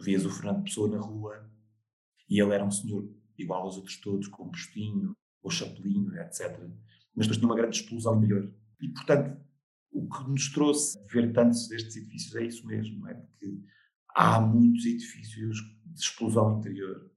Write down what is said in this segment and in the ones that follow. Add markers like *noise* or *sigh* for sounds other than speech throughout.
vias o Fernando Pessoa na rua e ele era um senhor igual aos outros todos, com um postinho, ou chapelinho, etc. Mas depois tinha uma grande explosão interior. E, portanto, o que nos trouxe ver tantos destes edifícios é isso mesmo, é? Porque há muitos edifícios de explosão interior.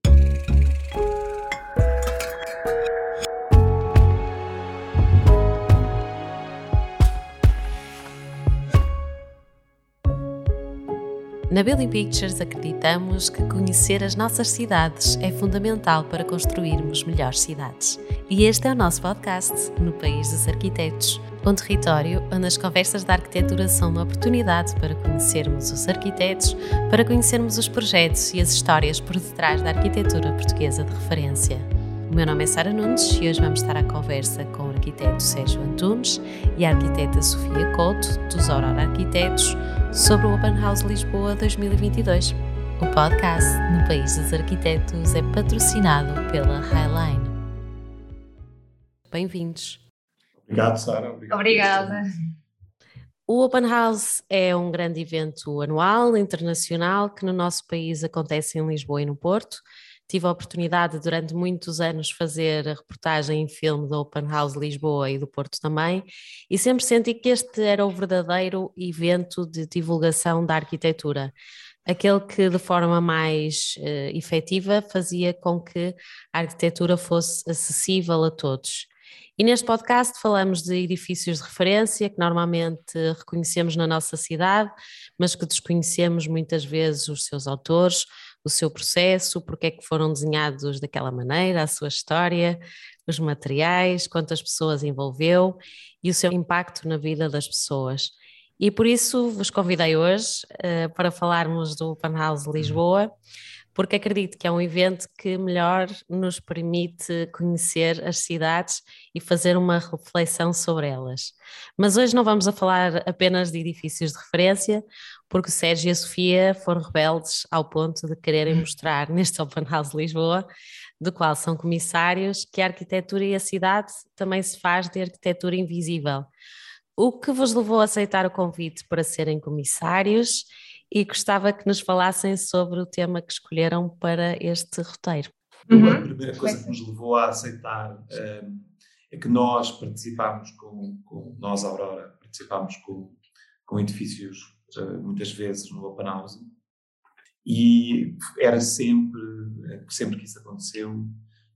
Na Building Pictures acreditamos que conhecer as nossas cidades é fundamental para construirmos melhores cidades. E este é o nosso podcast, No País dos Arquitetos, um território onde as conversas da arquitetura são uma oportunidade para conhecermos os arquitetos, para conhecermos os projetos e as histórias por detrás da arquitetura portuguesa de referência. O meu nome é Sara Nunes e hoje vamos estar à conversa com o arquiteto Sérgio Antunes e a arquiteta Sofia Couto, dos Aurora Arquitetos, sobre o Open House Lisboa 2022. O podcast No País dos Arquitetos é patrocinado pela Highline. Bem-vindos. Obrigado, Sara. Obrigado Obrigada. O Open House é um grande evento anual, internacional, que no nosso país acontece em Lisboa e no Porto. Tive a oportunidade durante muitos anos fazer a reportagem em filme do Open House Lisboa e do Porto também, e sempre senti que este era o verdadeiro evento de divulgação da arquitetura. Aquele que, de forma mais uh, efetiva, fazia com que a arquitetura fosse acessível a todos. E neste podcast falamos de edifícios de referência que normalmente reconhecemos na nossa cidade, mas que desconhecemos muitas vezes os seus autores, o seu processo, porque é que foram desenhados daquela maneira, a sua história, os materiais, quantas pessoas envolveu e o seu impacto na vida das pessoas. E por isso vos convidei hoje uh, para falarmos do Open House Lisboa, porque acredito que é um evento que melhor nos permite conhecer as cidades e fazer uma reflexão sobre elas. Mas hoje não vamos a falar apenas de edifícios de referência, porque o Sérgio e a Sofia foram rebeldes ao ponto de quererem mostrar *laughs* neste Open House Lisboa, do qual são comissários, que a arquitetura e a cidade também se faz de arquitetura invisível. O que vos levou a aceitar o convite para serem comissários e gostava que nos falassem sobre o tema que escolheram para este roteiro. Uhum. A primeira coisa que nos levou a aceitar um, é que nós participámos com, com nós, Aurora, participámos com, com edifícios muitas vezes no Open House. E era sempre, sempre que isso aconteceu,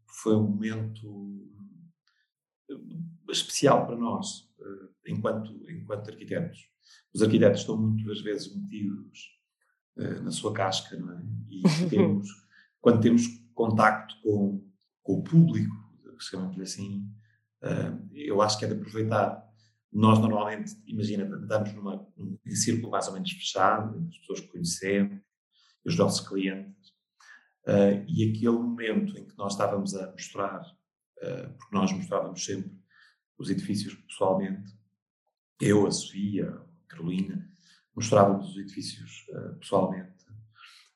foi um momento eh, especial para nós, eh, enquanto, enquanto arquitetos. Os arquitetos estão muitas vezes metidos na sua casca, não é? E *laughs* temos, quando temos contacto com, com o público, chamamos-lhe assim, eu acho que é de aproveitar nós normalmente, imagina, andamos numa, num círculo mais ou menos fechado, as pessoas que conhecemos, os nossos clientes, uh, e aquele momento em que nós estávamos a mostrar, uh, porque nós mostrávamos sempre os edifícios pessoalmente, eu, a Sofia, a Carolina, mostrávamos os edifícios uh, pessoalmente.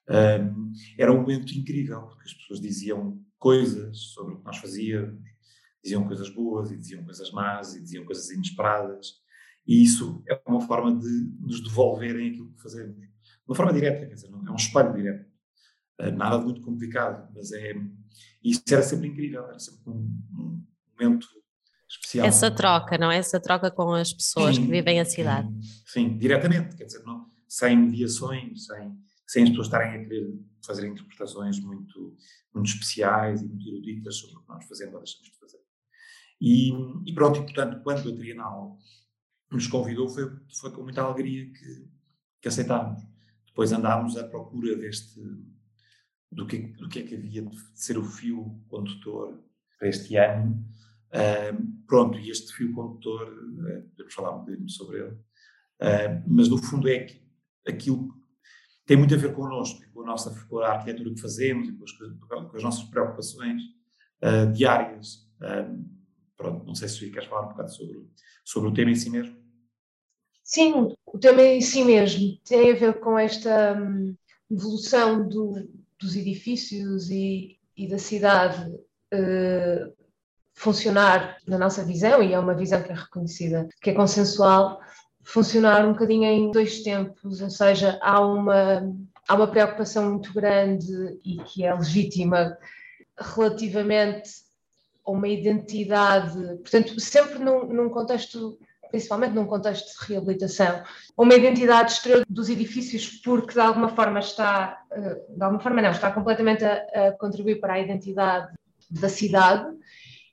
Um, era um momento incrível, porque as pessoas diziam coisas sobre o que nós fazíamos, diziam coisas boas e diziam coisas más e diziam coisas inesperadas. E isso é uma forma de nos devolverem aquilo que fazemos. De uma forma direta, quer dizer, não, é um espelho direto. Uh, nada de muito complicado, mas é. Isso era sempre incrível, era sempre um, um momento especial. Essa troca, não é? Essa troca com as pessoas sim, que vivem a cidade. Sim, sim, diretamente, quer dizer, não, sem mediações, sem, sem as pessoas estarem a querer fazer interpretações muito, muito especiais e muito eruditas sobre o que nós fazemos ou deixamos de. E, e, pronto, e portanto, quando a Trienal nos convidou, foi, foi com muita alegria que, que aceitámos. Depois andámos à procura deste, do que, do que é que havia de ser o fio condutor para este ano. Uh, pronto, e este fio condutor, uh, podemos falar um bocadinho sobre ele, uh, mas no fundo é que aquilo tem muito a ver connosco, com a nossa com a arquitetura que fazemos e com as, com as nossas preocupações uh, diárias. Pronto, não sei se queres falar um bocado sobre, sobre o tema em si mesmo. Sim, o tema em si mesmo tem a ver com esta hum, evolução do, dos edifícios e, e da cidade uh, funcionar, na nossa visão, e é uma visão que é reconhecida, que é consensual, funcionar um bocadinho em dois tempos, ou seja, há uma, há uma preocupação muito grande e que é legítima relativamente a uma identidade, portanto, sempre num, num contexto principalmente num contexto de reabilitação, uma identidade exterior dos edifícios, porque de alguma forma está, eh, de alguma forma não, está completamente a, a contribuir para a identidade da cidade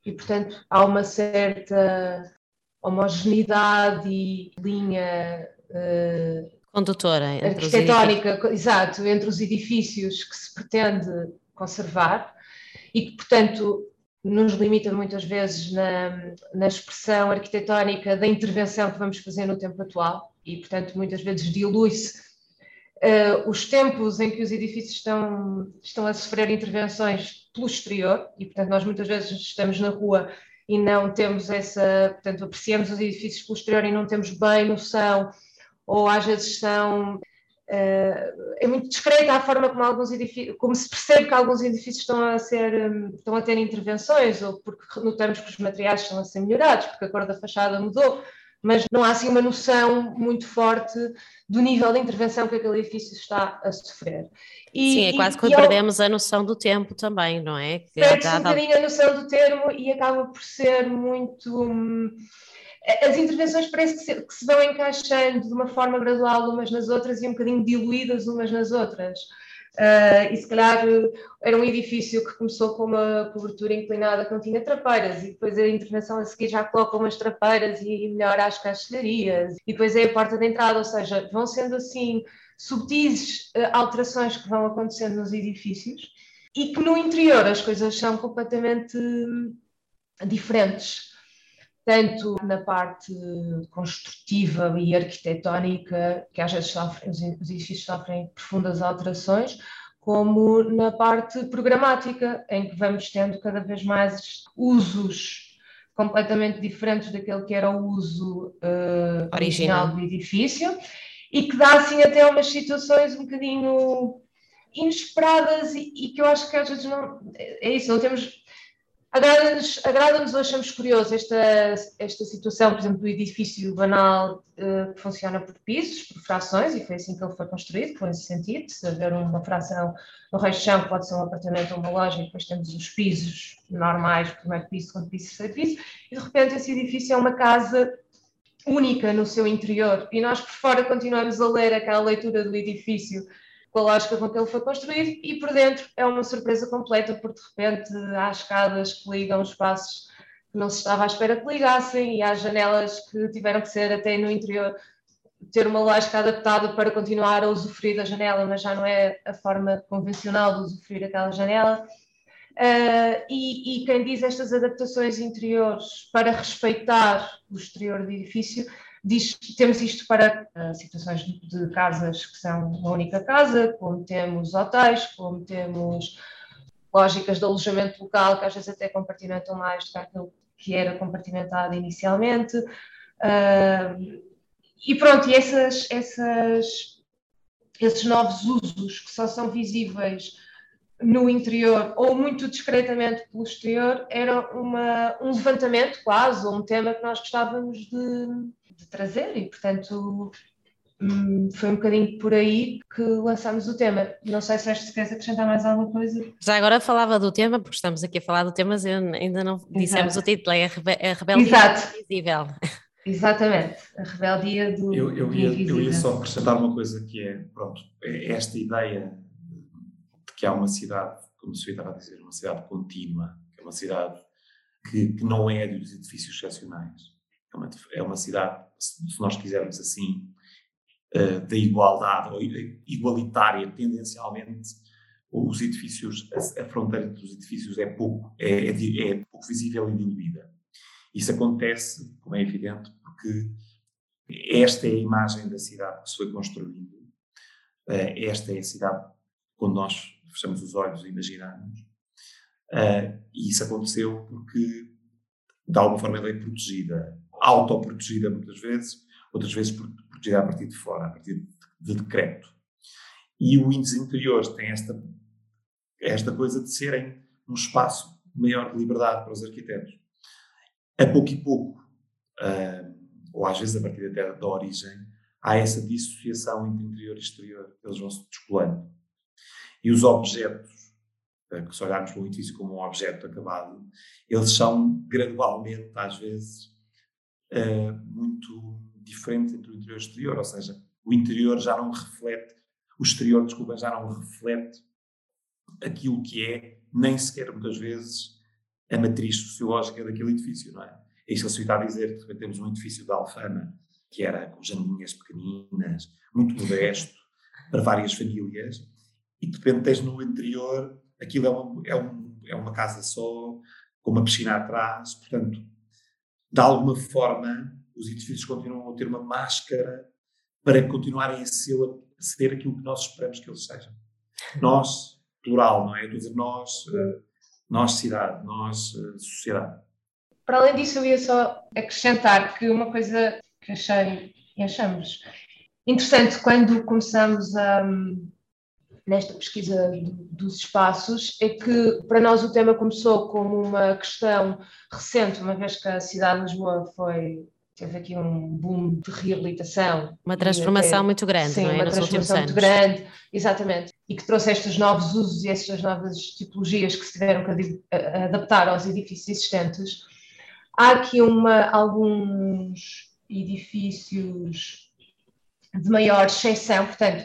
e, portanto, há uma certa homogeneidade e linha uh, condutora arquitetónica, exato, entre os edifícios que se pretende conservar e que, portanto, nos limita muitas vezes na, na expressão arquitetónica da intervenção que vamos fazer no tempo atual e, portanto, muitas vezes dilui-se uh, os tempos em que os edifícios estão, estão a sofrer intervenções pelo exterior e, portanto, nós muitas vezes estamos na rua e não temos essa, portanto, apreciamos os edifícios pelo exterior e não temos bem noção, ou às vezes são é muito discreta a forma como alguns edifícios, como se percebe que alguns edifícios estão a ser, um, estão a ter intervenções, ou porque notamos que os materiais estão a ser melhorados, porque a cor da fachada mudou, mas não há assim uma noção muito forte do nível de intervenção que aquele edifício está a sofrer. E, Sim, é quase que perdemos ao... a noção do tempo também, não é? Perde-se um bocadinho a noção do termo e acaba por ser muito. As intervenções parece que se, que se, vão encaixando de uma forma gradual umas nas outras e um bocadinho diluídas umas nas outras. Uh, e se calhar era um edifício que começou com uma cobertura inclinada que não tinha trapeiras, e depois a intervenção a seguir já coloca umas trapeiras e melhora as caixilharias, e depois é a porta de entrada, ou seja, vão sendo assim subtis uh, alterações que vão acontecendo nos edifícios e que no interior as coisas são completamente diferentes tanto na parte construtiva e arquitetónica, que às vezes sofrem, os edifícios sofrem profundas alterações, como na parte programática, em que vamos tendo cada vez mais usos completamente diferentes daquele que era o uso uh, original do edifício, e que dá assim até umas situações um bocadinho inesperadas e, e que eu acho que às vezes não é isso, não temos Agrada-nos, ou achamos curioso esta, esta situação, por exemplo, do edifício banal uh, que funciona por pisos, por frações, e foi assim que ele foi construído, foi nesse sentido, se haver uma fração no resto de chão, pode ser um apartamento ou uma loja, e depois temos os pisos normais, primeiro piso, segundo piso, terceiro piso, e de repente esse edifício é uma casa única no seu interior, e nós por fora continuamos a ler aquela leitura do edifício com a lógica com que ele foi construído, e por dentro é uma surpresa completa, porque de repente há escadas que ligam espaços que não se estava à espera que ligassem, e há janelas que tiveram que ser até no interior ter uma lógica adaptada para continuar a usufruir da janela, mas já não é a forma convencional de usufruir aquela janela. Uh, e, e, quem diz estas adaptações interiores para respeitar o exterior do edifício Diz, temos isto para uh, situações de, casas que são uma única casa, como temos hotéis, como temos lógicas de alojamento local, que às vezes até compartimentam mais do que aquilo que era compartimentado inicialmente. Uh, e pronto, e essas, essas, esses novos usos que só são visíveis no interior ou muito discretamente pelo exterior era uma, um levantamento quase, ou um tema que nós gostávamos de, de trazer e, portanto, hum, foi um bocadinho por aí que lançámos o tema. Não sei se se queres acrescentar mais alguma coisa. Já agora falava do tema, porque estamos aqui a falar do tema, mas ainda não dissemos Exato. o título, é a rebeldia Exato. invisível. *laughs* Exatamente, a rebeldia do, eu, eu, ia, eu ia só acrescentar uma coisa que é, pronto, é esta ideia de que há uma cidade, como se estava a dizer, uma cidade contínua, que é uma cidade que, que não é dos edifícios excepcionais, é uma, é uma cidade, se nós quisermos assim, uh, da igualdade, ou igualitária, tendencialmente, os edifícios, a, fronteira dos edifícios é pouco, é, é, é, pouco visível e diluída. Isso acontece, como é evidente, porque esta é a imagem da cidade que se foi construindo, uh, esta é a cidade quando nós fechamos os olhos e imaginamos, uh, e isso aconteceu porque de alguma forma ela é protegida autoprotegida muitas vezes, outras vezes protegida a partir de fora, a partir de, decreto. E o índice interiores tem esta, esta coisa de serem um espaço maior de liberdade para os arquitetos. A pouco e pouco, uh, ou às vezes a partir até da origem, há essa dissociação entre interior e exterior, eles vão se descolando. E os objetos, eh, que se olharmos para o edifício como um objeto acabado, eles são gradualmente, às vezes, uh, muito diferentes entre o interior e o exterior, ou seja, o interior já não reflete, o exterior, desculpa, já não reflete aquilo que é, nem sequer muitas vezes, a matriz sociológica daquele edifício, não é? É isso que se está a dizer, que temos um edifício da Alfama, que era com janelinhas pequeninas, muito modesto, *laughs* para várias famílias, e de repente tens no interior, aquilo é uma, é, um, é uma casa só, com uma piscina atrás, portanto, de alguma forma, os edifícios continuam a ter uma máscara para continuarem a ser, a ser aquilo que nós esperamos que eles sejam. Nós, plural, não é? Eu dizer nós, eh, nós cidade, nós eh, sociedade. Para além disso, eu ia só acrescentar que uma coisa que achei e achamos interessante quando começamos a, nesta pesquisa dos espaços é que para nós o tema começou como uma questão recente, uma vez que a cidade de Lisboa foi teve aqui um boom de reabilitação. Uma transformação até, muito grande, sim, não é? Uma Nos transformação muito grande, exatamente. E que trouxe estes novos usos e estas novas tipologias que se tiveram que adaptar aos edifícios existentes. Há aqui uma, alguns edifícios de maior exceção, portanto,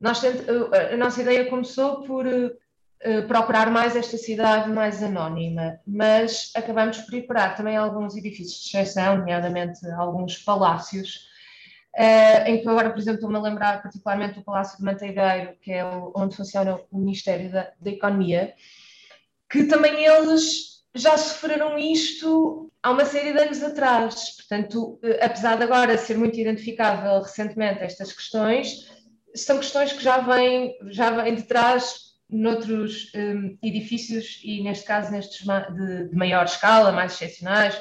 nós, a nossa ideia começou por eh, procurar mais esta cidade mais anónima, mas acabamos por ir parar também alguns edifícios de exceção, nomeadamente alguns palácios, em que agora, por exemplo, estou-me a lembrar particularmente do Palácio de Manteigueiro, que é onde funciona o Ministério da, da Economia, que também eles já sofreram isto há uma série de anos atrás. Portanto, apesar de agora ser muito identificável recentemente estas questões, são questões que já vêm, já vêm de trás noutros um, edifícios e, neste caso, nestes de, de, maior escala, mais excepcionais,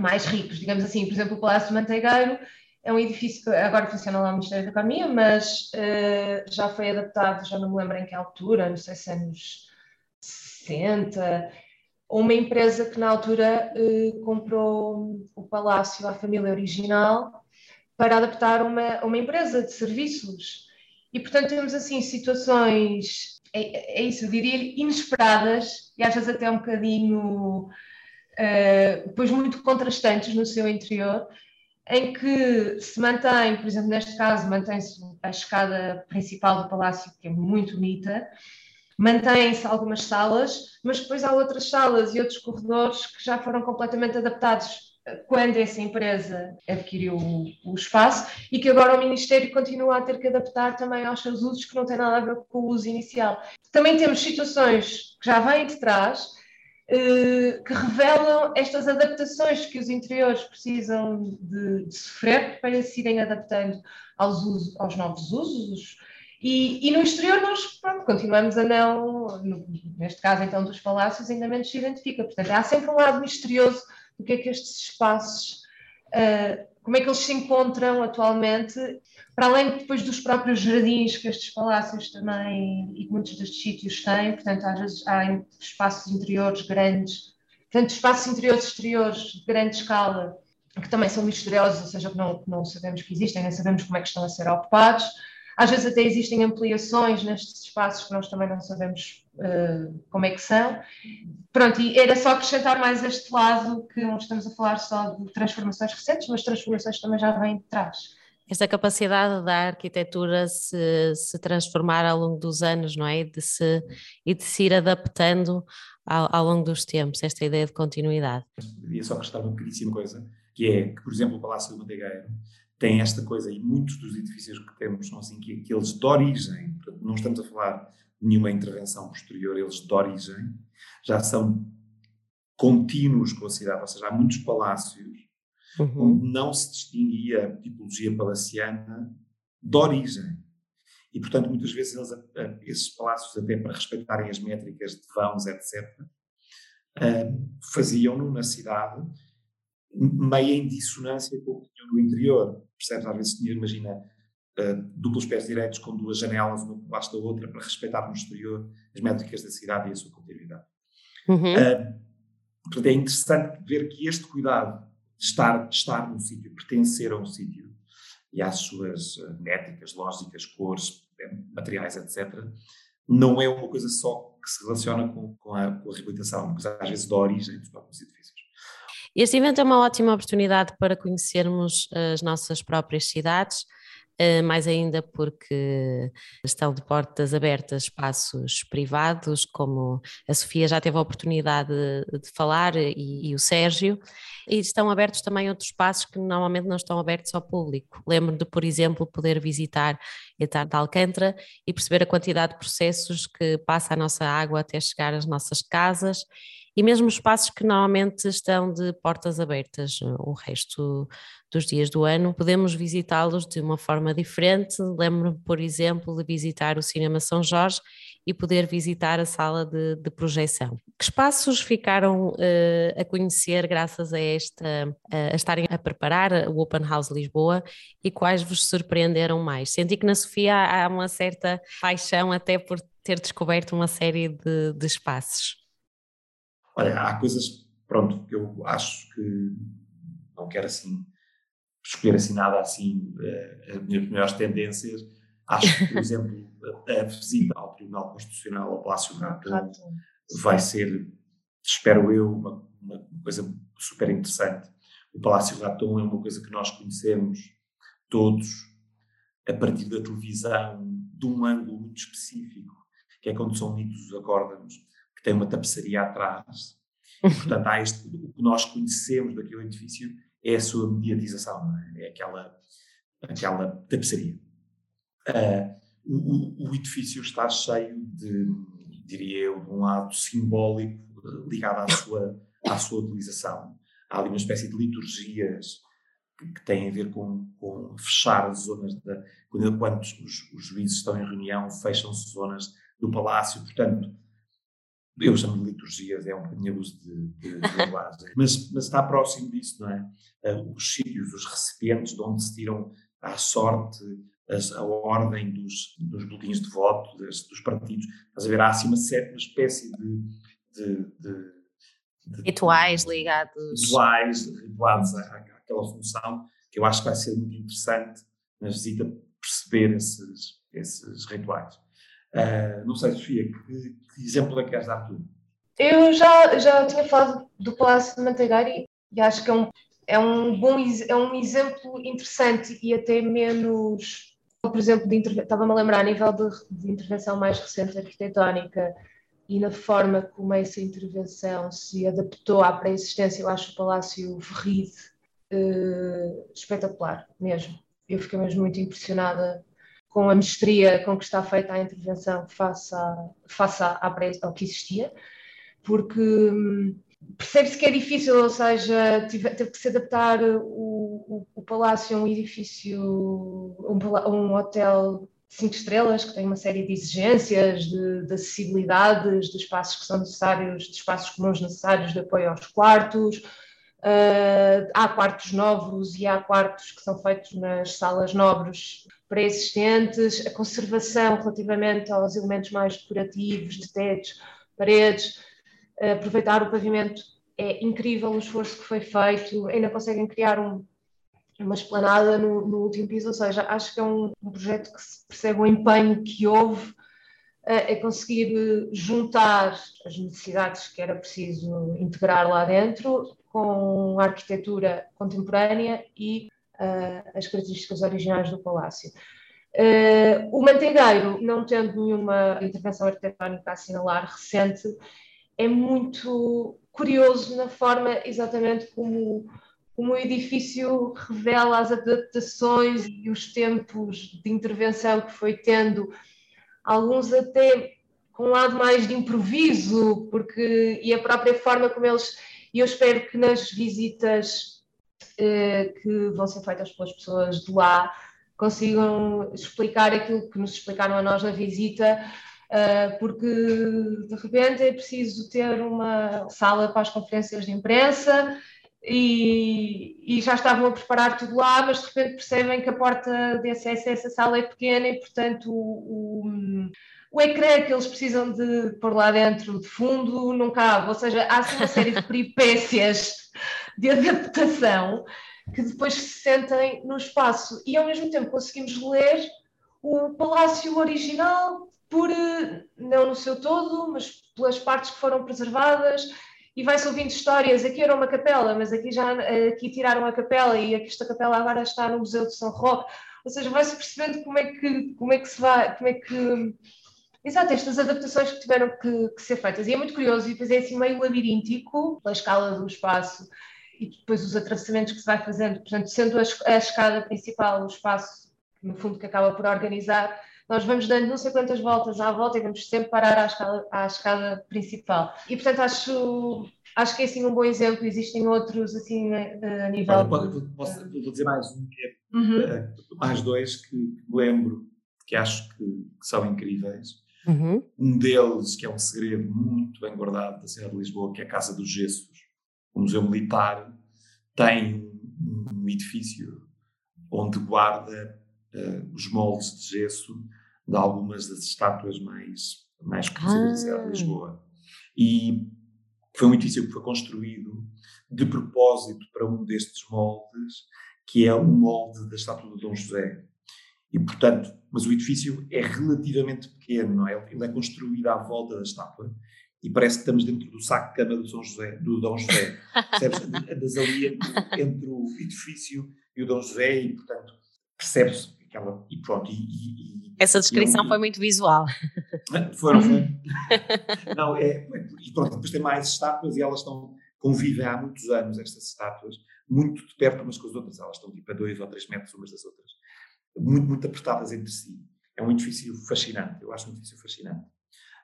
mais ricos, digamos assim. Por exemplo, o Palácio do Manteigueiro é um edifício que agora funciona lá no Ministério da Economia, mas uh, já foi adaptado, já não me lembro em que altura, não sei se anos 60, uma empresa que na altura uh, comprou o palácio à família original para adaptar uma, uma empresa de serviços. E, portanto, temos assim situações é, é isso, eu diria inesperadas e às vezes até um bocadinho, uh, depois muito contrastantes no seu interior, em que se mantém, por exemplo, neste caso, mantém-se a escada principal do palácio, que é muito bonita, mantêm-se algumas salas, mas depois há outras salas e outros corredores que já foram completamente adaptados quando essa empresa adquiriu o, espaço e que agora o Ministério continua a ter que adaptar também aos seus usos que não têm nada a ver com o uso inicial. Também temos situações que já vêm de trás eh, que revelam estas adaptações que os interiores precisam de, de sofrer para se irem adaptando aos, usos, aos novos usos. E, e, no exterior nós pronto, continuamos a não, neste caso então dos palácios, ainda menos se identifica. Portanto, há sempre um lado misterioso do que é que estes espaços, uh, como é que eles se encontram atualmente, para além depois dos próprios jardins que estes palácios também e que muitos destes sítios têm, portanto às vezes há espaços interiores grandes, portanto espaços interiores e exteriores de grande escala que também são misteriosos, ou seja, que não, que não sabemos que existem, nem sabemos como é que estão a ser ocupados. Às vezes até existem ampliações nestes espaços que nós também não sabemos uh, como é que são. Pronto, e era só acrescentar mais este lado que não estamos a falar só de transformações recentes, mas transformações também já vêm de trás. Esta capacidade da arquitetura se, se transformar ao longo dos anos, não é? E de se, e de se ir adaptando ao, ao longo dos tempos, esta ideia de continuidade. Queria só acrescentar uma pequeníssima coisa, que é que, por exemplo, o Palácio do Manteigueiro tem esta coisa, e muitos dos edifícios que temos são assim, que, que eles de origem, portanto, não estamos a falar de nenhuma intervenção posterior, eles de origem já são contínuos com a cidade, ou seja, há muitos palácios uhum. onde não se distinguia a tipologia palaciana de origem. E, portanto, muitas vezes eles, esses palácios, até para respeitarem as métricas de vãos, etc., faziam-no na cidade meio em dissonância com o que tinham no interior. Percebes? Às vezes tinha, imagina, uh, duplos pés direitos com duas janelas, uma debaixo da outra, para respeitar no exterior as métricas da cidade e a sua continuidade. Uhum. Uh, portanto, é interessante ver que este cuidado de estar, de estar num sítio, pertencer a um sítio, e às suas eh, métricas, lógicas, cores, eh, materiais, etc., não é uma coisa só que se relaciona com, com, a, com a reabilitação, mas às vezes da origem dos próprios edifícios. Este evento é uma ótima oportunidade para conhecermos as nossas próprias cidades, eh, mais ainda porque estão de portas abertas espaços privados, como a Sofia já teve a oportunidade de falar e, e, o Sérgio, e estão abertos também outros espaços que normalmente não estão abertos ao público. Lembro de, por exemplo, poder visitar Etar de Alcântara e perceber a quantidade de processos que passa a nossa água até chegar às nossas casas e mesmo espaços que normalmente estão de portas abertas o resto dos dias do ano, podemos visitá-los de uma forma diferente. Lembro-me, por exemplo, de visitar o Cinema São Jorge e poder visitar a sala de, de projeção. Que espaços ficaram uh, a conhecer graças a esta, uh, a estarem a preparar o Open House Lisboa e quais vos surpreenderam mais? Senti que na Sofia há uma certa paixão até por ter descoberto uma série de, de espaços. Olha, há coisas, pronto, que eu acho que não quero assim escolher assim nada assim, uh, as minhas melhores tendências. Acho que, por *laughs* exemplo, a, a, visita ao Tribunal Constitucional, ao Palácio Rato, vai ser, espero eu, uma, uma, coisa super interessante. O Palácio Raton é uma coisa que nós conhecemos todos a partir da televisão, de um ângulo muito específico, que é quando são lidos os acórdãos tem uma tapeçaria atrás. E, *laughs* portanto, há este, o que nós conhecemos daquele edifício é a sua mediatização, é? é? aquela, aquela tapeçaria. Uh, o, o, edifício está cheio de, diria eu, de um lado simbólico ligado à sua, à sua utilização. Há ali uma espécie de liturgias que, que têm a ver com, com fechar as zonas, da, quando, quando os, os juízes estão em reunião, fecham-se zonas do palácio, portanto, eu chamo de liturgias, é um bocadinho abuso de, de, de *laughs* linguagem, mas, mas está próximo disso, não é? Uh, os sítios, os recipientes de onde se tiram à sorte as, a ordem dos, dos boletins de voto, das, dos partidos. Estás a ver? Há assim uma, certa, espécie de, de, de rituais ligados. Rituais, rituais à, àquela função, que eu acho que vai ser muito interessante na visita perceber esses, esses rituais. Uh, não sei, Sofia, que, que, exemplo é que queres dar tu? Eu já, já tinha falado do Palácio de Manteigari e acho que é um, é um bom é um exemplo interessante e até menos, por exemplo, estava-me a lembrar a nível de, de, intervenção mais recente arquitetónica e na forma como essa intervenção se adaptou à pré-existência, eu acho o Palácio Verride uh, espetacular mesmo. Eu fiquei mesmo muito impressionada com a mestria com que está feita a intervenção face, a, face a, ao que existia, porque hum, percebe-se que é difícil, ou seja, teve, que se adaptar o, o, o, palácio a um edifício, um, um hotel cinco estrelas, que tem uma série de exigências, de, de, acessibilidades, de espaços que são necessários, de espaços comuns necessários de apoio aos quartos. Uh, há quartos novos e há quartos que são feitos nas salas nobres pré-existentes, a conservação relativamente aos elementos mais decorativos, de tetos, paredes, aproveitar o pavimento é incrível o esforço que foi feito, ainda conseguem criar um, uma esplanada no, no, último piso, ou seja, acho que é um, um, projeto que se percebe o empenho que houve uh, é conseguir juntar as necessidades que era preciso integrar lá dentro com a arquitetura contemporânea e as características originais do palácio. Uh, o Manteigueiro, não tendo nenhuma intervenção arquitetónica a assinalar recente, é muito curioso na forma exatamente como, como o edifício revela as adaptações e os tempos de intervenção que foi tendo, alguns até com um lado mais de improviso, porque e a própria forma como eles, e eu espero que nas visitas que vão ser feitas pelas pessoas de lá consigam explicar aquilo que nos explicaram a nós na visita, eh, porque de repente é preciso ter uma sala para as conferências de imprensa e, e, já estavam a preparar tudo lá, mas de repente percebem que a porta de acesso a essa sala é pequena e, portanto, o, o, o ecrã que eles precisam de pôr lá dentro de fundo não cabe. Ou seja, há uma série de peripécias de adaptação que depois se sentem no espaço e ao mesmo tempo conseguimos ler o palácio original por eh, não no seu todo, mas pelas partes que foram preservadas e vai-se ouvindo histórias, aqui era uma capela, mas aqui já aqui tiraram a capela e aqui esta capela agora está no Museu de São Roque. Ou seja, vai-se percebendo como é que como é que se vai, como é que Exato, estas adaptações que tiveram que, que, ser feitas. E é muito curioso, e depois é assim meio labiríntico, pela escala do espaço e depois os atravessamentos que se vai fazendo. Portanto, sendo a, a escada principal o espaço, no fundo, que acaba por organizar, nós vamos dando não sei quantas voltas à volta e vamos sempre parar à escada, à escada principal. E, portanto, acho, acho que é assim um bom exemplo. Existem outros, assim, a, nível... Pode, posso, vou dizer mais um, que é, uhum. Eh, mais dois que lembro, que acho que, que são incríveis. Uhum. Um deles, que é um segredo muito bem guardado da cidade de Lisboa, que é a Casa dos Gessos, o Museu Militar, tem um edifício onde guarda uh, os moldes de gesso de algumas das estátuas mais, mais conhecidas ah. de Lisboa. E foi um edifício que foi construído de propósito para um destes moldes, que é o molde da estátua de Dom José. E, portanto, mas o edifício é relativamente pequeno, não é? Ele é construído à volta da estátua e parece que estamos dentro do saco de cama do São José, do Dom José. *laughs* Percebes? Andas ali entre, entre, o edifício e o Dom José e, portanto, percebes aquela. E pronto. E, e, e Essa descrição foi muito visual. *laughs* Foram, foi. *laughs* não, é, é. E pronto, depois tem mais estátuas e elas estão. Convivem há muitos anos, estas estátuas, muito de perto umas com as outras. Elas estão tipo a dois ou três metros umas das outras muito, muito apertadas entre si. É um edifício fascinante, eu acho um edifício fascinante.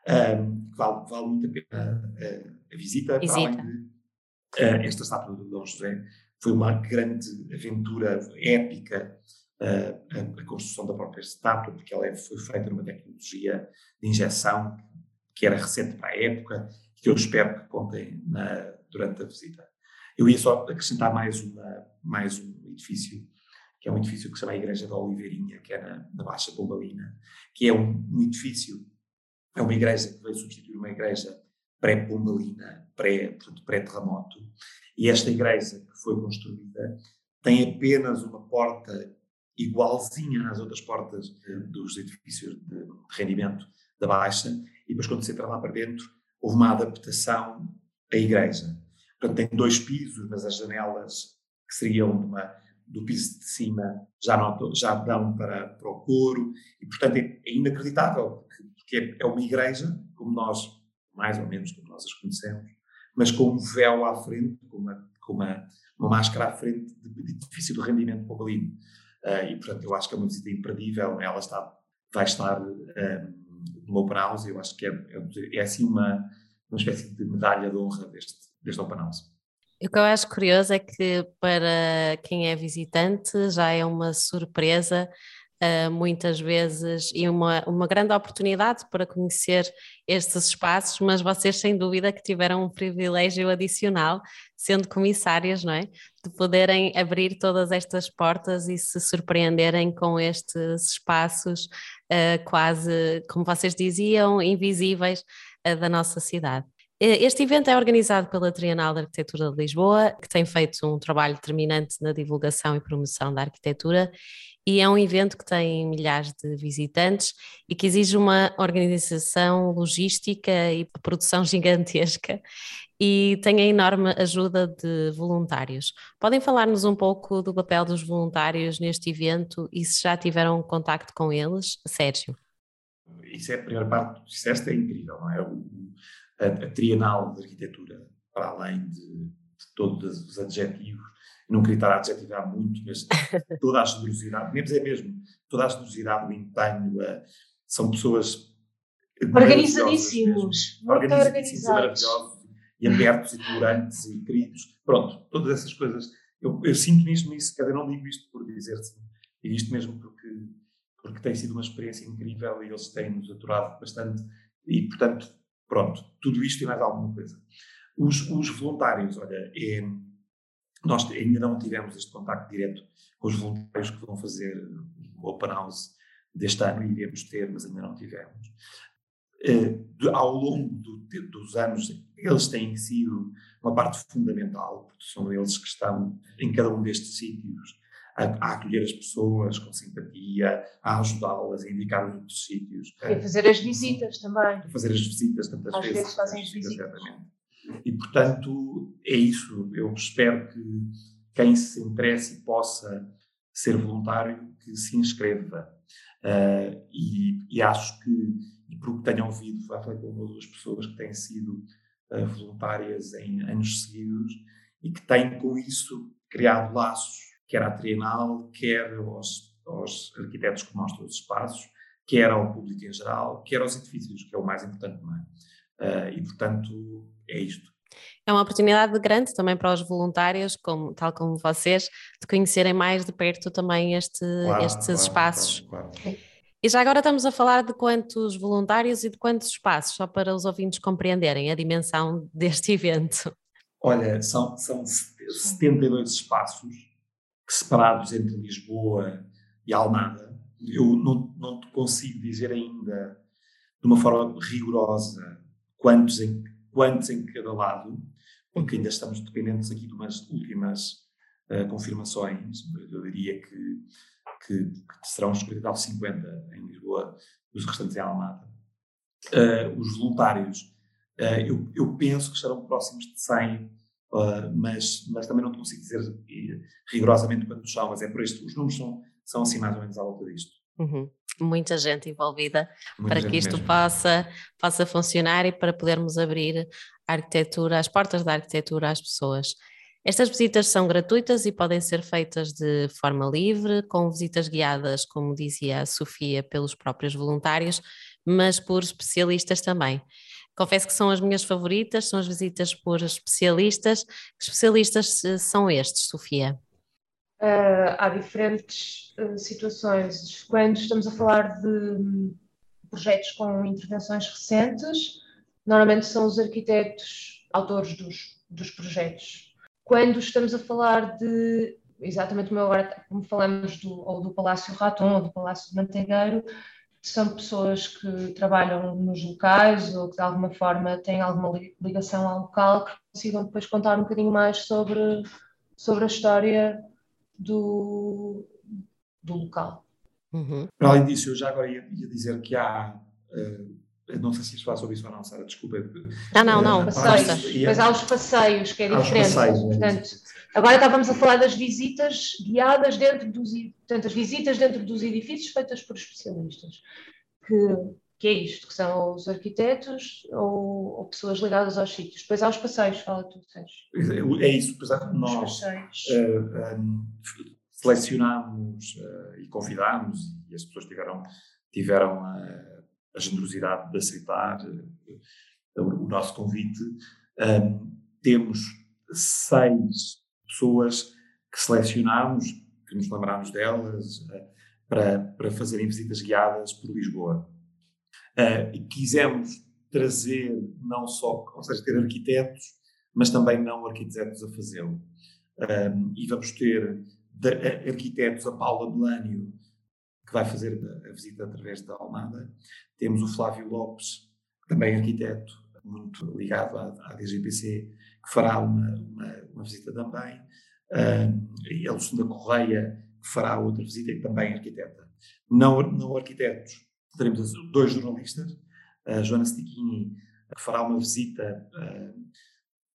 Um, vale, vale muito a pena a, a visita, visita. para além de uh, esta estátua de Dom José. Foi uma grande aventura épica uh, a, a, construção da própria estátua, porque ela é, foi feita numa tecnologia de injeção que era recente para a época e que eu espero que contem na, durante a visita. Eu ia só acrescentar mais, uma, mais um edifício que é um edifício que se chama Igreja da Oliveirinha, que é na, na Baixa Pombalina, que é um, um, edifício, é uma igreja que veio substituir uma igreja pré-pombalina, pré-terremoto, pré e esta igreja que foi construída tem apenas uma porta igualzinha às outras portas dos edifícios de, rendimento da Baixa, e depois quando se entra lá para dentro, houve uma adaptação à igreja. Portanto, tem dois pisos, mas as janelas que seriam uma do piso de cima já, não, já dão para, para o couro, e portanto é, é inacreditável, porque é, é uma igreja, como nós, mais ou menos como nós as conhecemos, mas com um véu à frente, com uma, com uma, uma máscara à frente de, de difícil rendimento pobalino. Uh, e portanto eu acho que é uma visita imperdível, ela está, vai estar um, no Open House, eu acho que é, é, é assim uma, uma espécie de medalha de honra deste, deste Open House. O que eu acho curioso é que para quem é visitante já é uma surpresa uh, muitas vezes e uma, uma grande oportunidade para conhecer estes espaços, mas vocês sem dúvida que tiveram um privilégio adicional, sendo comissárias, não é? De poderem abrir todas estas portas e se surpreenderem com estes espaços uh, quase, como vocês diziam, invisíveis uh, da nossa cidade. Eh, este evento é organizado pela Trienal de Arquitetura de Lisboa, que tem feito um trabalho determinante na divulgação e promoção da arquitetura, e é um evento que tem milhares de visitantes e que exige uma organização logística e produção *laughs* gigantesca e tem a enorme ajuda de voluntários. Podem falar-nos um pouco do papel dos voluntários neste evento e se já tiveram contacto com eles? Sérgio. Isso é a primeira parte, isso esta é incrível, não é? A, a trienal de arquitetura, para além de, de todos os adjetivos, não queria estar a adjetivar muito, mas *laughs* toda a generosidade, mesmo é mesmo, toda a generosidade, o empenho, a, são pessoas organizadíssimos, muito organizados, e abertos e tolerantes e queridos. Pronto, todas essas coisas. Eu, eu sinto nisto, nisso, quer dizer, não digo isto por dizer sim, digo isto mesmo porque, porque tem sido uma experiência incrível e eles têm-nos aturado bastante e, portanto, Pronto, tudo isto e mais alguma coisa. Os, os voluntários, olha, é, nós ainda não tivemos este contacto direto com os voluntários que vão fazer o Open House deste ano, iremos ter, mas ainda não tivemos. ao longo do, dos anos, eles têm sido uma parte fundamental, porque são eles que estão em cada um destes sítios a, a acolher as pessoas com simpatia, a ajudá-las, a indicar outros sítios. E a fazer as visitas também. A fazer as visitas tantas Às vezes. vezes fazem as visitas. Exatamente. E, portanto, é isso. Eu espero que quem se interesse e possa ser voluntário, que se inscreva. Uh, e, e, acho que, e porque tenho ouvido, já falei com uma das pessoas que têm sido uh, voluntárias em anos seguidos e que têm com isso criado laços, quer à Trienal, quer aos, aos arquitetos que mostram os espaços, quer ao público em geral, quer aos edifícios, que é o mais importante, não é? Uh, e, portanto, é isto. É uma oportunidade grande também para os voluntários, como, tal como vocês, de conhecerem mais de perto também este, claro, estes claro, espaços. Claro, e já agora estamos a falar de quantos voluntários e de quantos espaços, só para os ouvintes compreenderem a dimensão deste *laughs* evento. Olha, são, são 72 espaços separados entre Lisboa e Almada. Eu não, não consigo dizer ainda de uma forma rigorosa quantos em quantos em cada lado, porque ainda estamos dependentes aqui de umas últimas uh, confirmações. Eu diria que, que, que serão uns 40 50 em Lisboa, os restantes em Almada. Uh, os voluntários, uh, eu, eu, penso que estarão próximos de 100, mas, mas também não consigo dizer rigorosamente quantos são, mas é por isto. Os números são, são assim mais ou menos à volta disto. Uhum muita gente envolvida muita para gente que isto possa, possa funcionar e para podermos abrir a arquitetura, as portas da arquitetura às pessoas. Estas visitas são gratuitas e podem ser feitas de forma livre, com visitas guiadas, como dizia a Sofia, pelos próprios voluntários, mas por especialistas também. Confesso que são as minhas favoritas, são as visitas por especialistas. Que especialistas eh, são estes, Sofia? Uh, há diferentes uh, situações. Quando estamos a falar de projetos com intervenções recentes, normalmente são os arquitetos autores dos, dos projetos. Quando estamos a falar de, exatamente como agora como falamos do, ou do Palácio Raton ou do Palácio de Mantegueiro, são pessoas que trabalham nos locais ou que de alguma forma têm alguma ligação ao local que consigam depois contar um bocadinho mais sobre, sobre a história do, do local. Uhum. Para além disso, eu já agora ia, ia dizer que há. Uh, não sei se isso fala sobre isso ou não, Sara, desculpa. Não, não, não. Uh, passeios. Mas há os passeios, que é diferente. Passeios, é Portanto, agora estávamos a falar das visitas guiadas dentro dos. Portanto, as visitas dentro dos edifícios feitas por especialistas. Que que é isto, que são os arquitetos ou, ou pessoas ligadas aos sítios. Depois há os passeios, fala tu, Sérgio. É isso, por exemplo, nós uh, eh, um, selecionámos uh, e convidámos, e as pessoas tiveram, tiveram a, a generosidade de aceitar uh, o, nosso convite. Um, temos seis pessoas que selecionámos, que nos lembramos delas, para, para fazerem visitas guiadas por Lisboa. Uh, e quisemos trazer não só, ou seja, ter arquitetos, mas também não arquitetos a fazê-lo. Um, e vamos ter de, arquitetos a Paula Belânio, que vai fazer a, visita através da Almada. Temos o Flávio Lopes, também arquiteto, muito ligado à, à DGPC, que fará uma, uma, uma visita também. Um, e a Lucinda Correia, que fará outra visita, e também arquiteta. Não, não arquitetos, teremos dois jornalistas, a Joana Stichini, que fará uma visita. Uh,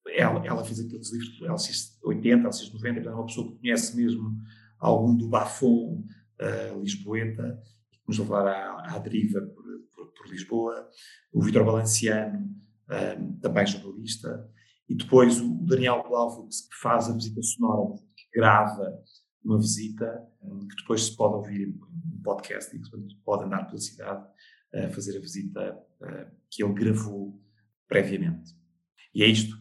ela, ela fez aqueles livros do LX 80, LX 90, é uma pessoa que conhece mesmo algum do Bafon uh, Lisboeta, que nos vai levar à, à deriva por, por, por, Lisboa. O Vitor Balanciano, uh, também jornalista. E depois o Daniel Glauco, que faz a visita sonora, que grava uma visita que depois se pode ouvir em podcast e que pode andar pela cidade a fazer a visita que ele gravou previamente. E é isto.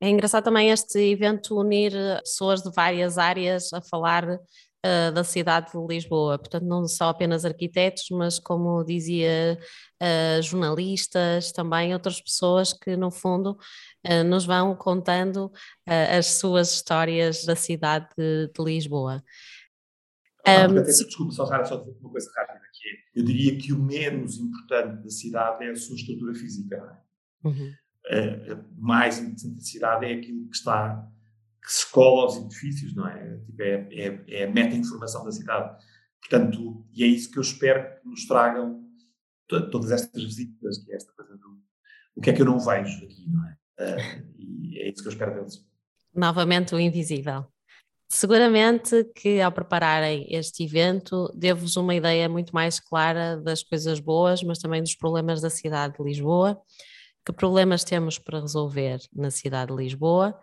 É engraçado também este evento unir pessoas de várias áreas a falar uh, da cidade de Lisboa, portanto não só apenas arquitetos, mas como dizia uh, jornalistas, também outras pessoas que no fundo uh, nos vão contando uh, as suas histórias da cidade de, de Lisboa. Ah, um, desculpa, só, só uma coisa rápida, é, eu diria que o menos importante da cidade é a sua estrutura física. É? Uhum. O mais importante da cidade é aquilo que está, que se cola aos edifícios, não é? Tipo, é, é, é a meta-informação da cidade. Portanto, e é isso que eu espero que nos tragam todas estas visitas, que é esta coisa do o que é que eu não vejo aqui, não é? Uh, e é isso que eu espero deles. Novamente o invisível. Seguramente que ao prepararem este evento, devo-vos uma ideia muito mais clara das coisas boas, mas também dos problemas da cidade de Lisboa. Que problemas temos para resolver na cidade de Lisboa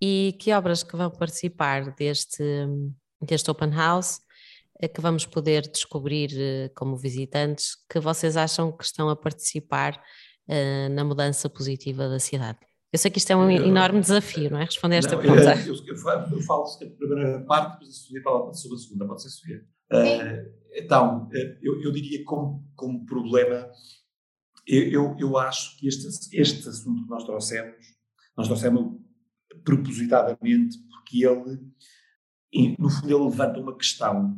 e que obras que vão participar deste, deste Open House é que vamos poder descobrir eh, como visitantes que vocês acham que estão a participar uh, na mudança positiva da cidade? Eu sei que isto é um eu, enorme desafio, não é? Responder esta não, pergunta. Eu, eu, eu, falo a primeira parte, depois a Sofia fala sobre a segunda, pode ser Sofia. Uh, então, eu, eu diria como, como problema, eu, eu, acho que este, este assunto que nós trouxemos, nós trouxemos propositadamente porque ele, no fundo, ele levanta uma questão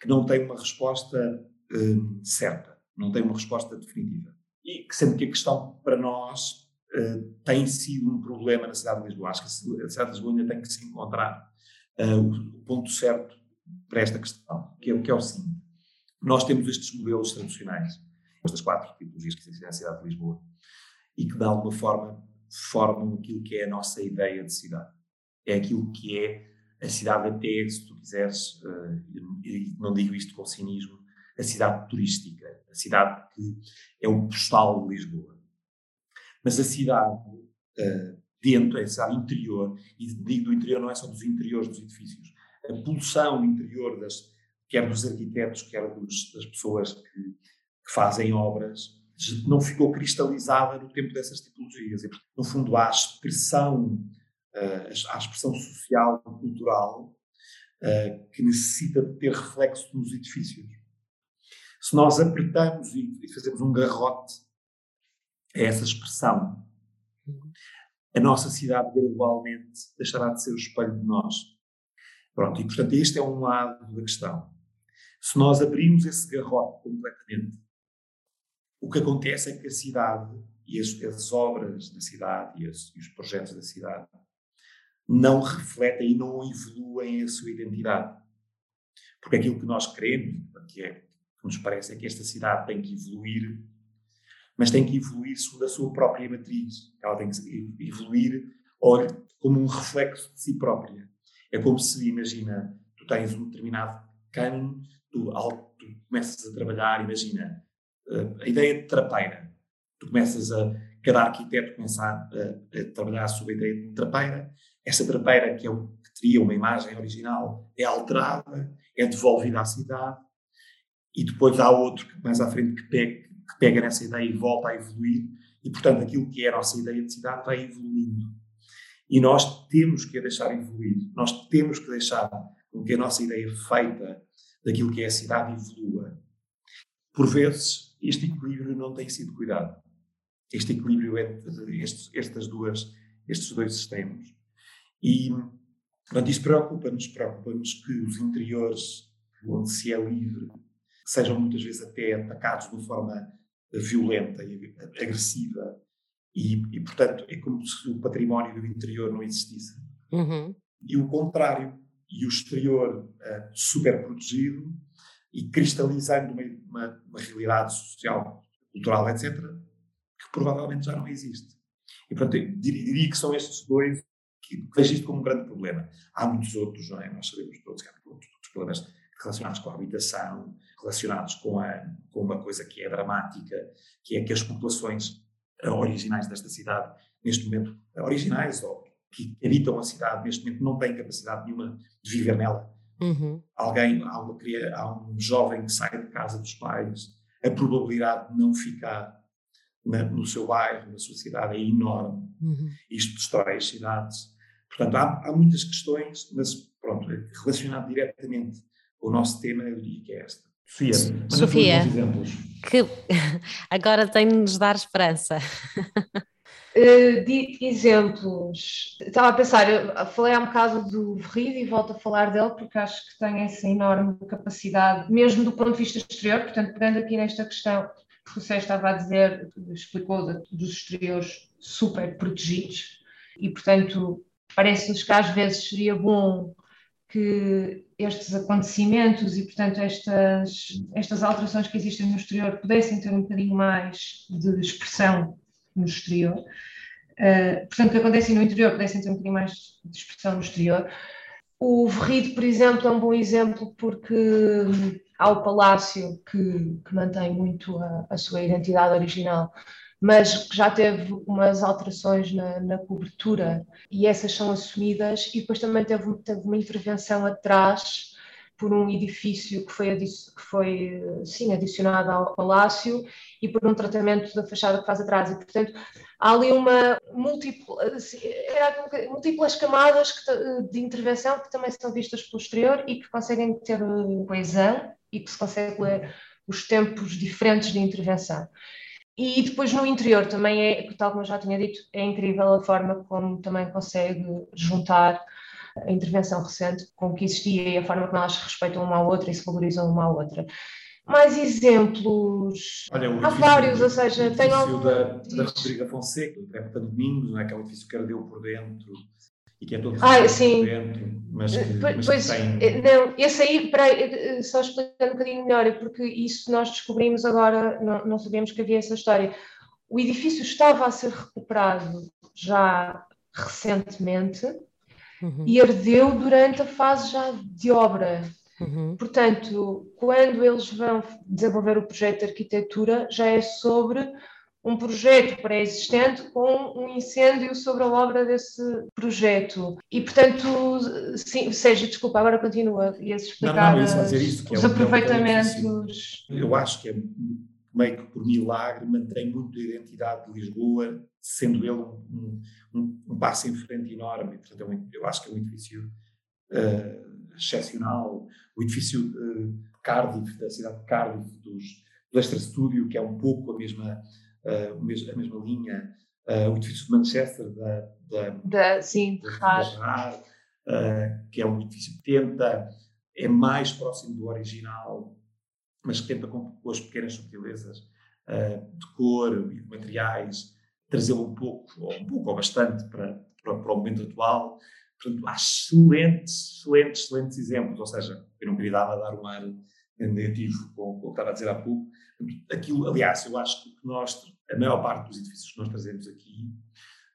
que não tem uma resposta uh, certa, não tem uma resposta definitiva. E que sempre que a questão para nós uh, tem sido um problema na cidade de Lisboa. Acho que a cidade de Lisboa ainda tem que se encontrar uh, o ponto certo para esta questão, que é, que é o seguinte. Nós temos estes modelos tradicionais, estas quatro tipologias que existem na cidade de Lisboa, e que de alguma forma formam aquilo que é a nossa ideia de cidade. É aquilo que é a cidade até, se tu quiseres, e não digo isto com cinismo, a cidade turística, a cidade que é o postal de Lisboa. Mas a cidade uh, dentro, a cidade interior, e digo do interior não é só dos interiores dos edifícios, a pulsão interior das, quer dos arquitetos, quer dos, das pessoas que, que fazem obras, não ficou cristalizada no tempo dessas tipologias. E, no fundo, há a expressão uh, à expressão social, cultural, uh, que necessita de ter reflexo nos edifícios. Se nós apertamos e, e fazemos um garrote a essa expressão, a nossa cidade gradualmente deixará de ser o espelho de nós. Pronto, e portanto este é um lado da questão. Se nós abrirmos esse garrote completamente, o que acontece é que a cidade e as, as obras da cidade e, as, e, os projetos da cidade não refletem e não evoluem a sua identidade. Porque aquilo que nós queremos, que, é, que nos parece, é que esta cidade tem que evoluir, mas tem que evoluir segundo a sua própria matriz. Ela tem que evoluir olha, como um reflexo de si própria. É como se, imagina, tu tens um determinado caminho, tu, tu começas a trabalhar, imagina, a ideia de trapeira. Tu começas a, cada arquiteto começa a, a, a trabalhar sobre a ideia de trapeira, essa trapeira, que, é o, que teria uma imagem original, é alterada, é devolvida à cidade, e depois há outro mais à frente que pega, que pega nessa ideia e volta a evoluir, e portanto aquilo que é a nossa ideia de cidade vai evoluindo. E nós temos que a deixar evoluir, nós temos que deixar com que a nossa ideia feita daquilo que é a cidade evolua. Por vezes, este equilíbrio não tem sido cuidado. Este equilíbrio entre estes, estas duas, estes dois sistemas. E, portanto, isso preocupa-nos, preocupa-nos que os interiores, onde se é livre, sejam muitas vezes até atacados de uma forma violenta e agressiva. E, e, portanto, é como se o património do interior não existisse. Uhum. E o contrário, e o exterior uh, super protegido e cristalizando uma, uma, uma, realidade social, cultural, etc., que provavelmente já não existe. E, portanto, diria que são estes dois que vejo isto como um grande problema. Há muitos outros, não é? Nós sabemos todos que há outros, outros problemas relacionados com a habitação, relacionados com, a, com uma coisa que é dramática, que é que as populações originais desta cidade, neste momento, originais ou que habitam a cidade, neste momento não têm capacidade nenhuma de viver nela. Uhum. Alguém, há, uma, há um jovem que sai de casa dos pais, a probabilidade de não ficar na, no seu bairro, na sua cidade, é enorme. Uhum. Isto destrói as cidades, Portanto, há, há muitas questões, mas pronto, relacionado diretamente com o nosso tema, eu diria que é esta. Sofia, Sofia que *laughs* agora tem de nos dar esperança. *laughs* Uh, de exemplos, estava a pensar, eu falei há um bocado do Verrido e volto a falar dele porque acho que tem essa enorme capacidade, mesmo do ponto de vista exterior, portanto, pegando aqui nesta questão que o Sérgio estava a dizer, explicou dos exteriores super protegidos e, portanto, parece-nos que às vezes seria bom que estes acontecimentos e, portanto, estas, estas alterações que existem no exterior pudessem ter um bocadinho mais de expressão no exterior. Uh, portanto, que acontecem no interior pudessem ter um bocadinho mais de expressão no exterior. O Verrido, por exemplo, é um bom exemplo porque há o palácio que, que mantém muito a, a, sua identidade original, mas que já teve umas alterações na, na, cobertura e essas são assumidas, e depois também teve, teve uma intervenção atrás por um edifício que foi, que foi sim, adicionado ao palácio e por um tratamento da fachada que faz atrás. E, portanto, há ali uma múltiplas, múltiplas camadas que, de intervenção que também são vistas pelo exterior e que conseguem ter coesão e que se consegue ler os tempos diferentes de intervenção. E depois no interior também é, tal como eu já tinha dito, é incrível a forma como também consegue juntar a intervenção recente com o que existia e a forma como elas se respeitam uma à outra e se valorizam uma à outra. Mais exemplos? Olha, Há vários, ou seja, tem algum... da, da Rodriga Fonseca, do Trepta Domingos, não é? que é um edifício que ardeu por dentro e que é todo ah, sim. por dentro, mas que, pois, mas que tem... Eh, não, esse aí, peraí, eh, só explicando um bocadinho melhor, é porque isso nós descobrimos agora, não, não sabíamos que havia essa história. O edifício estava a ser recuperado já recentemente, uhum. e ardeu durante a fase já de obra. Uhum. Portanto, quando eles vão desenvolver o projeto de arquitetura, já é sobre um projeto pré-existente com um incêndio sobre a obra desse projeto. E, portanto, sim, seja, desculpa, agora continua. Ia explicar não, não, isso, que os é aproveitamentos. É eu acho que é meio que por milagre mantém muito a identidade de Lisboa, sendo ele um, um, um passo em frente enorme. Portanto, é eu acho que é um edifício uh, excepcional. O edifício uh, Cardiff, da cidade de Cardiff, dos, do Leicester Studio, que é um pouco a mesma, uh, a mesma linha. o edifício de Manchester, da, da, da, sim, da, da que é um edifício que tenta, é mais próximo do original, mas que tenta com, com as pequenas subtilezas de cor e de materiais trazê-lo um pouco, ou um pouco ou bastante para, para, para, o momento atual. Portanto, há excelentes, excelentes, excelentes exemplos, ou seja, eu não queria dar dar um ar negativo com, com o que estava a dizer há pouco. Aquilo, aliás, eu acho que nós, a maior parte dos edifícios que nós trazemos aqui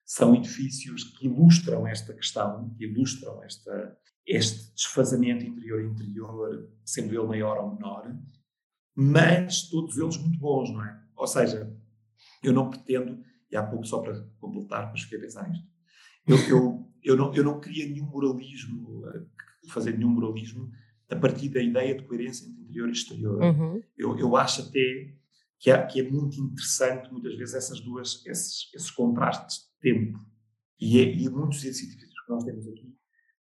são edifícios que ilustram esta questão, que ilustram esta, este desfazamento interior-interior, sendo ele maior ou menor, mas todos eles muito bons, não é? Ou seja, eu não pretendo e há pouco, só para completar, mas fiquei a pensar nisto. Eu, eu, eu, não, eu não queria nenhum moralismo, eh, fazer nenhum moralismo a partir da ideia de coerência entre interior e exterior. Uhum. Eu, eu acho até que é, que é muito interessante, muitas vezes, essas duas, esses, esses contrastes de tempo. E, é, e muitos exercícios que nós temos aqui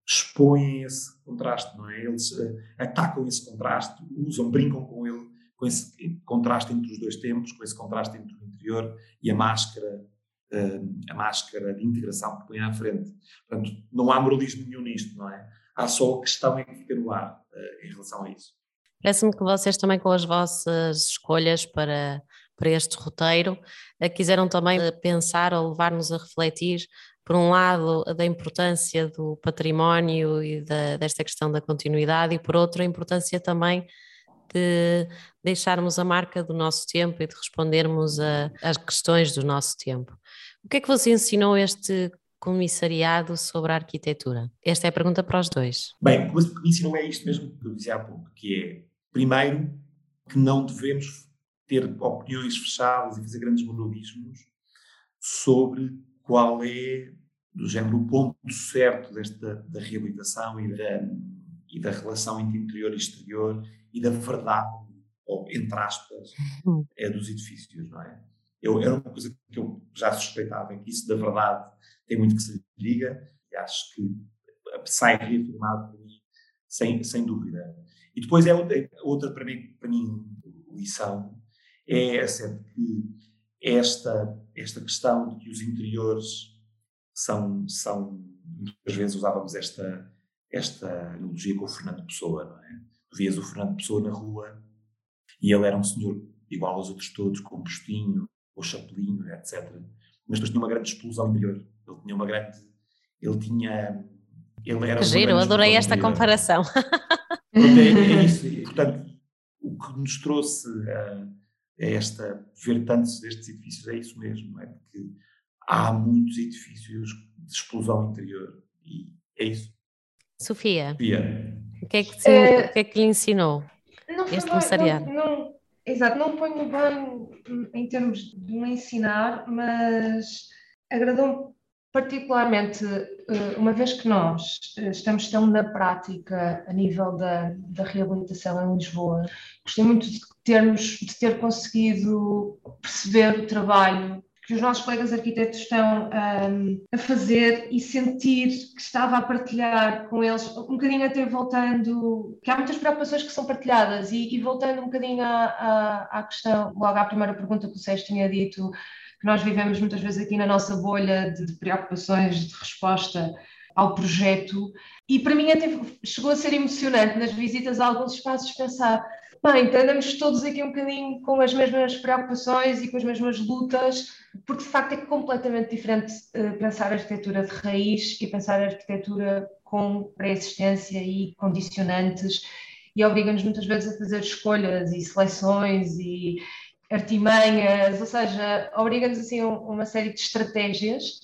expõem esse contraste, não é? Eles uh, atacam esse contraste, usam, brincam com ele, com esse contraste entre os dois tempos, com esse contraste entre o interior e a máscara, uh, a máscara de integração que põe à frente. Portanto, não há moralismo nenhum nisto, não é? Há só a questão em que fica no ar uh, em relação a isso. Parece-me que vocês também com as vossas escolhas para, para este roteiro eh, quiseram também pensar ou levar-nos a refletir por um lado, da importância do património e da, desta questão da continuidade, e por outro, a importância também de deixarmos a marca do nosso tempo e de respondermos às questões do nosso tempo. O que é que você ensinou este comissariado sobre a arquitetura? Esta é a pergunta para os dois. Bem, o que ensinou é isto mesmo que eu dizia há pouco, que é, primeiro, que não devemos ter opiniões fechadas e fazer grandes monolismos sobre qual é, do género, o ponto certo desta, da reabilitação e da, e da relação entre interior e exterior e da verdade, ou entre aspas, uhum. é dos edifícios, não é? Eu, era uma coisa que eu já suspeitava, que isso da verdade tem muito que se lhe diga, e acho que sai reafirmado por mim, sem, sem dúvida. E depois é outra, outra para, mim, para mim lição, é essa de que esta, esta questão de que os interiores são, são muitas vezes usávamos esta, esta analogia com o Fernando Pessoa, não é? Vias o Fernando Pessoa na rua e ele era um senhor igual aos outros todos, com um postinho, ou chapelinho, etc. Mas depois tinha uma grande explosão interior. Ele tinha uma grande. Ele tinha. Ele era Giro, adorei esta interior. comparação. *laughs* é, é *laughs* isso. E, portanto, o que nos trouxe a, a esta. ver tantos destes edifícios é isso mesmo, é que há muitos edifícios de explosão interior. E é isso. Sofia. Sofia. O que é que, te, é... que, é que lhe ensinou este comissariado? Exato, não ponho bem em termos de me ensinar, mas agradou-me particularmente, eh, uma vez que nós eh, estamos tão na prática a nível da, da reabilitação em Lisboa, gostei muito de termos, de ter conseguido perceber o trabalho que os nossos colegas arquitetos estão um, a fazer e sentir que estava a partilhar com eles, um bocadinho até voltando, que há muitas preocupações que são partilhadas e, e voltando um bocadinho à, à, à, questão, logo à primeira pergunta que o Sérgio tinha dito, que nós vivemos muitas vezes aqui na nossa bolha de, de preocupações, de resposta ao projeto, e para mim até chegou a ser emocionante nas visitas a alguns espaços pensar bem, então andamos todos aqui um bocadinho com as mesmas preocupações e com as mesmas lutas, porque de facto é completamente diferente uh, pensar a arquitetura de raiz e pensar a arquitetura com pré-existência e condicionantes, e obriga-nos muitas vezes a fazer escolhas e seleções e artimanhas, ou seja, obriga-nos assim uma série de estratégias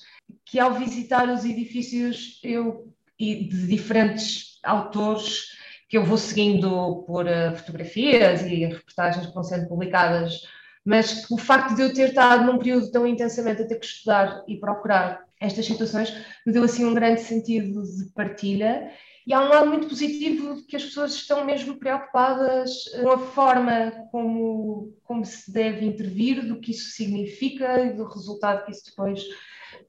que ao visitar os edifícios eu e de diferentes autores que eu vou seguindo por uh, fotografias e reportagens que vão sendo publicadas, mas o facto de eu ter estado num período tão intensamente a ter que estudar e procurar estas situações me deu assim um grande sentido de partilha. E há um lado muito positivo que as pessoas estão mesmo preocupadas com a forma como, como se deve intervir, do que isso significa e do resultado que isso depois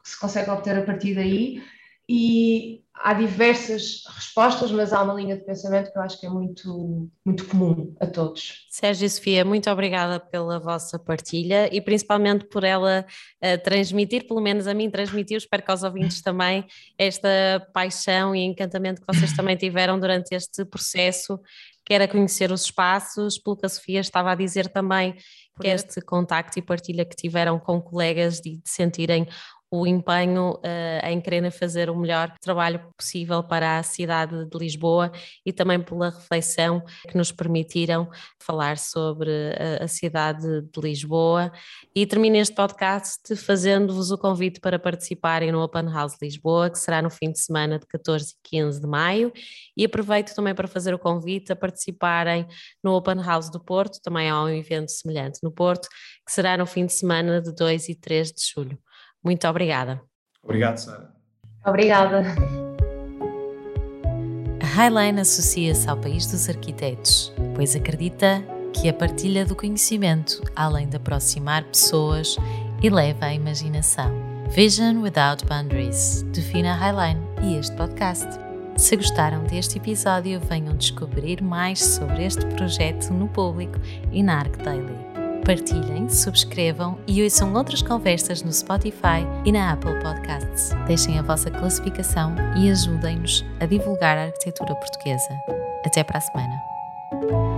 se consegue obter a partir daí e há diversas respostas, mas há uma linha de pensamento que eu acho que é muito, muito comum a todos. Sérgio e Sofia, muito obrigada pela vossa partilha e principalmente por ela uh, transmitir, pelo menos a mim transmitiu, espero que aos ouvintes também, esta paixão e encantamento que vocês também tiveram durante este processo, que era conhecer os espaços, pelo que a Sofia estava a dizer também, que este contacto e partilha que tiveram com colegas de, de sentirem o empenho uh, em querer fazer o melhor trabalho possível para a cidade de Lisboa e também pela reflexão que nos permitiram falar sobre a, a cidade de Lisboa. E termino este podcast fazendo-vos o convite para participarem no Open House Lisboa, que será no fim de semana de 14 e 15 de maio. E aproveito também para fazer o convite a participarem no Open House do Porto, também há um evento semelhante no Porto, que será no fim de semana de 2 e 3 de julho. Muito obrigada. Obrigado, Sara. Obrigada. A Highline associa-se ao país dos arquitetos, pois acredita que a partilha do conhecimento, além de aproximar pessoas, eleva a imaginação. Vision Without Boundaries define a Highline e este podcast. Se gostaram deste episódio, venham descobrir mais sobre este projeto no público e na Arc Daily partilhem, subscrevam e ouçam outras conversas no Spotify e na Apple Podcasts. Deixem a vossa classificação e ajudem-nos a divulgar a arquitetura portuguesa. Até para a semana.